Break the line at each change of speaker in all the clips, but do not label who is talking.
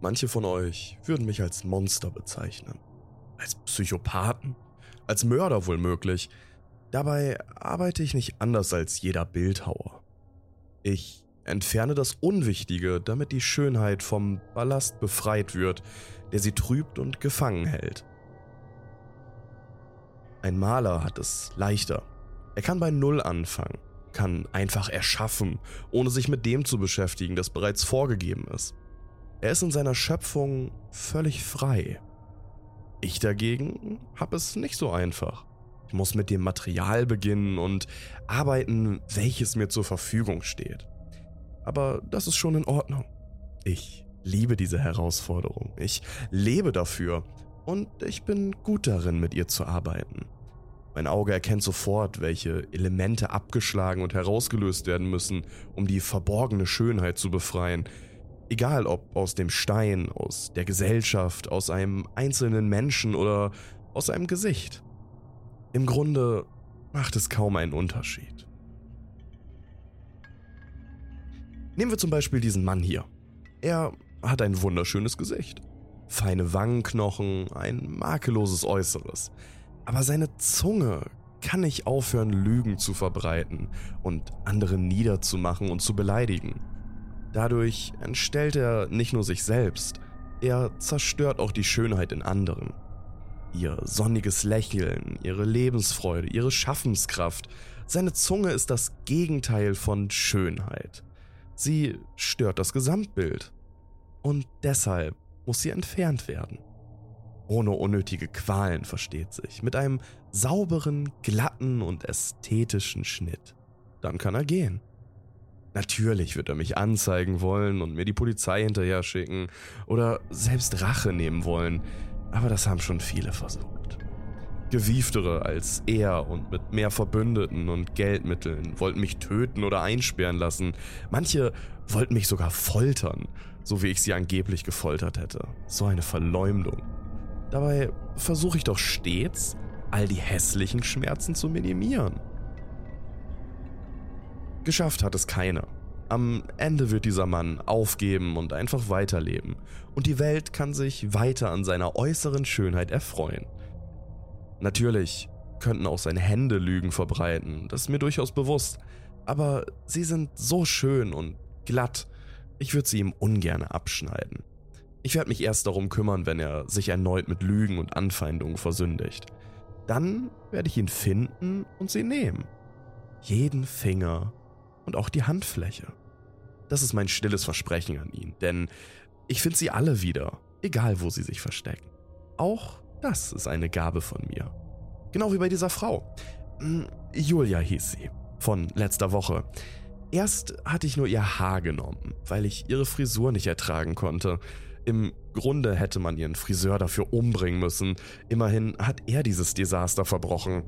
Manche von euch würden mich als Monster bezeichnen. Als Psychopathen. Als Mörder wohl möglich. Dabei arbeite ich nicht anders als jeder Bildhauer. Ich entferne das Unwichtige, damit die Schönheit vom Ballast befreit wird, der sie trübt und gefangen hält. Ein Maler hat es leichter. Er kann bei Null anfangen, kann einfach erschaffen, ohne sich mit dem zu beschäftigen, das bereits vorgegeben ist. Er ist in seiner Schöpfung völlig frei. Ich dagegen habe es nicht so einfach. Ich muss mit dem Material beginnen und arbeiten, welches mir zur Verfügung steht. Aber das ist schon in Ordnung. Ich liebe diese Herausforderung. Ich lebe dafür und ich bin gut darin, mit ihr zu arbeiten. Mein Auge erkennt sofort, welche Elemente abgeschlagen und herausgelöst werden müssen, um die verborgene Schönheit zu befreien. Egal ob aus dem Stein, aus der Gesellschaft, aus einem einzelnen Menschen oder aus einem Gesicht. Im Grunde macht es kaum einen Unterschied. Nehmen wir zum Beispiel diesen Mann hier. Er hat ein wunderschönes Gesicht, feine Wangenknochen, ein makelloses Äußeres. Aber seine Zunge kann nicht aufhören, Lügen zu verbreiten und andere niederzumachen und zu beleidigen. Dadurch entstellt er nicht nur sich selbst, er zerstört auch die Schönheit in anderen. Ihr sonniges Lächeln, ihre Lebensfreude, ihre Schaffenskraft, seine Zunge ist das Gegenteil von Schönheit. Sie stört das Gesamtbild. Und deshalb muss sie entfernt werden. Ohne unnötige Qualen versteht sich, mit einem sauberen, glatten und ästhetischen Schnitt. Dann kann er gehen. Natürlich wird er mich anzeigen wollen und mir die Polizei hinterher schicken oder selbst Rache nehmen wollen, aber das haben schon viele versucht. Gewieftere als er und mit mehr Verbündeten und Geldmitteln wollten mich töten oder einsperren lassen. Manche wollten mich sogar foltern, so wie ich sie angeblich gefoltert hätte. So eine Verleumdung. Dabei versuche ich doch stets, all die hässlichen Schmerzen zu minimieren. Geschafft hat es keiner. Am Ende wird dieser Mann aufgeben und einfach weiterleben. Und die Welt kann sich weiter an seiner äußeren Schönheit erfreuen. Natürlich könnten auch seine Hände Lügen verbreiten, das ist mir durchaus bewusst. Aber sie sind so schön und glatt, ich würde sie ihm ungern abschneiden. Ich werde mich erst darum kümmern, wenn er sich erneut mit Lügen und Anfeindungen versündigt. Dann werde ich ihn finden und sie nehmen. Jeden Finger und auch die Handfläche. Das ist mein stilles Versprechen an ihn, denn ich finde sie alle wieder, egal wo sie sich verstecken. Auch das ist eine Gabe von mir. Genau wie bei dieser Frau. Hm, Julia hieß sie, von letzter Woche. Erst hatte ich nur ihr Haar genommen, weil ich ihre Frisur nicht ertragen konnte. Im Grunde hätte man ihren Friseur dafür umbringen müssen. Immerhin hat er dieses Desaster verbrochen.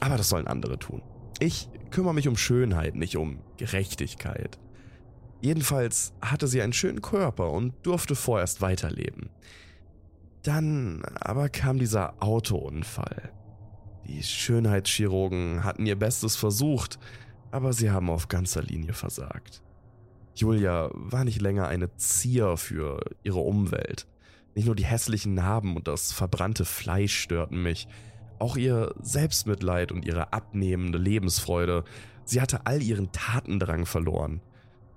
Aber das sollen andere tun. Ich kümmere mich um Schönheit, nicht um Gerechtigkeit. Jedenfalls hatte sie einen schönen Körper und durfte vorerst weiterleben. Dann aber kam dieser Autounfall. Die Schönheitschirurgen hatten ihr Bestes versucht, aber sie haben auf ganzer Linie versagt. Julia war nicht länger eine Zier für ihre Umwelt. Nicht nur die hässlichen Narben und das verbrannte Fleisch störten mich, auch ihr Selbstmitleid und ihre abnehmende Lebensfreude. Sie hatte all ihren Tatendrang verloren.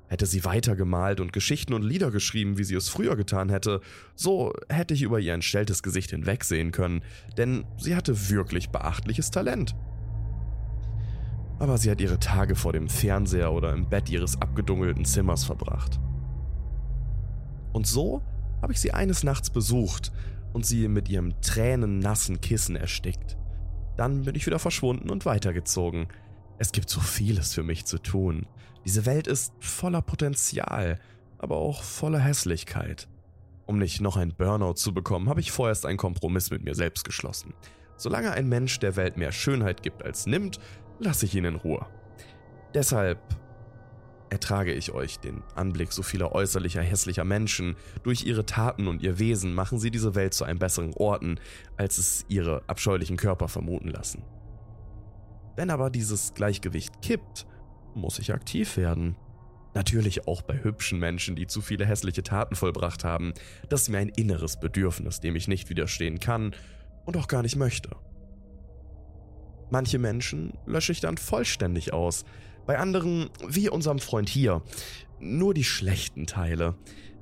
Hätte sie weitergemalt und Geschichten und Lieder geschrieben, wie sie es früher getan hätte, so hätte ich über ihr entstelltes Gesicht hinwegsehen können, denn sie hatte wirklich beachtliches Talent aber sie hat ihre Tage vor dem Fernseher oder im Bett ihres abgedunkelten Zimmers verbracht. Und so habe ich sie eines Nachts besucht und sie mit ihrem tränennassen Kissen erstickt. Dann bin ich wieder verschwunden und weitergezogen. Es gibt so vieles für mich zu tun. Diese Welt ist voller Potenzial, aber auch voller Hässlichkeit. Um nicht noch ein Burnout zu bekommen, habe ich vorerst einen Kompromiss mit mir selbst geschlossen. Solange ein Mensch der Welt mehr Schönheit gibt als nimmt, lasse ich ihn in Ruhe. Deshalb ertrage ich euch den Anblick so vieler äußerlicher hässlicher Menschen. Durch ihre Taten und ihr Wesen machen sie diese Welt zu einem besseren Orten, als es ihre abscheulichen Körper vermuten lassen. Wenn aber dieses Gleichgewicht kippt, muss ich aktiv werden. Natürlich auch bei hübschen Menschen, die zu viele hässliche Taten vollbracht haben. Das ist mir ein inneres Bedürfnis, dem ich nicht widerstehen kann und auch gar nicht möchte. Manche Menschen lösche ich dann vollständig aus. Bei anderen, wie unserem Freund hier, nur die schlechten Teile.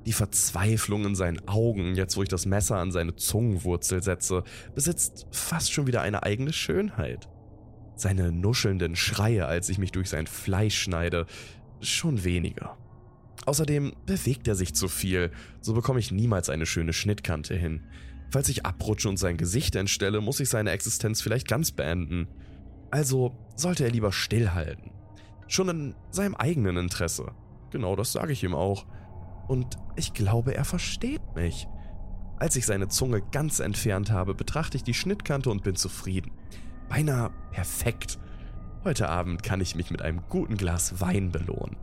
Die Verzweiflung in seinen Augen, jetzt wo ich das Messer an seine Zungenwurzel setze, besitzt fast schon wieder eine eigene Schönheit. Seine nuschelnden Schreie, als ich mich durch sein Fleisch schneide, schon weniger. Außerdem bewegt er sich zu viel, so bekomme ich niemals eine schöne Schnittkante hin. Falls ich abrutsche und sein Gesicht entstelle, muss ich seine Existenz vielleicht ganz beenden. Also sollte er lieber stillhalten. Schon in seinem eigenen Interesse. Genau das sage ich ihm auch. Und ich glaube, er versteht mich. Als ich seine Zunge ganz entfernt habe, betrachte ich die Schnittkante und bin zufrieden. Beinahe perfekt. Heute Abend kann ich mich mit einem guten Glas Wein belohnen.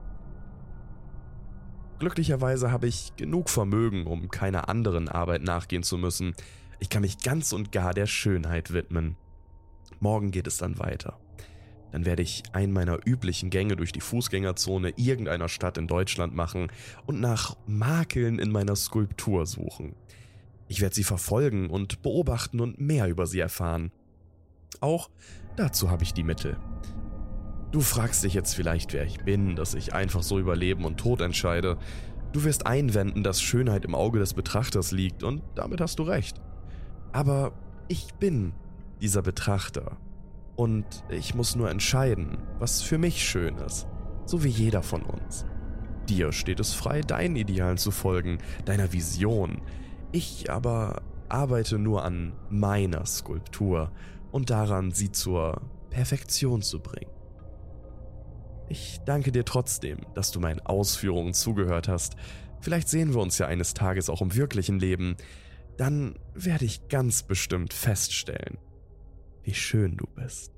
Glücklicherweise habe ich genug Vermögen, um keiner anderen Arbeit nachgehen zu müssen. Ich kann mich ganz und gar der Schönheit widmen. Morgen geht es dann weiter. Dann werde ich einen meiner üblichen Gänge durch die Fußgängerzone irgendeiner Stadt in Deutschland machen und nach Makeln in meiner Skulptur suchen. Ich werde sie verfolgen und beobachten und mehr über sie erfahren. Auch dazu habe ich die Mittel. Du fragst dich jetzt vielleicht, wer ich bin, dass ich einfach so über Leben und Tod entscheide. Du wirst einwenden, dass Schönheit im Auge des Betrachters liegt und damit hast du recht. Aber ich bin dieser Betrachter. Und ich muss nur entscheiden, was für mich schön ist, so wie jeder von uns. Dir steht es frei, deinen Idealen zu folgen, deiner Vision. Ich aber arbeite nur an meiner Skulptur und daran, sie zur Perfektion zu bringen. Ich danke dir trotzdem, dass du meinen Ausführungen zugehört hast. Vielleicht sehen wir uns ja eines Tages auch im wirklichen Leben. Dann werde ich ganz bestimmt feststellen, wie schön du bist.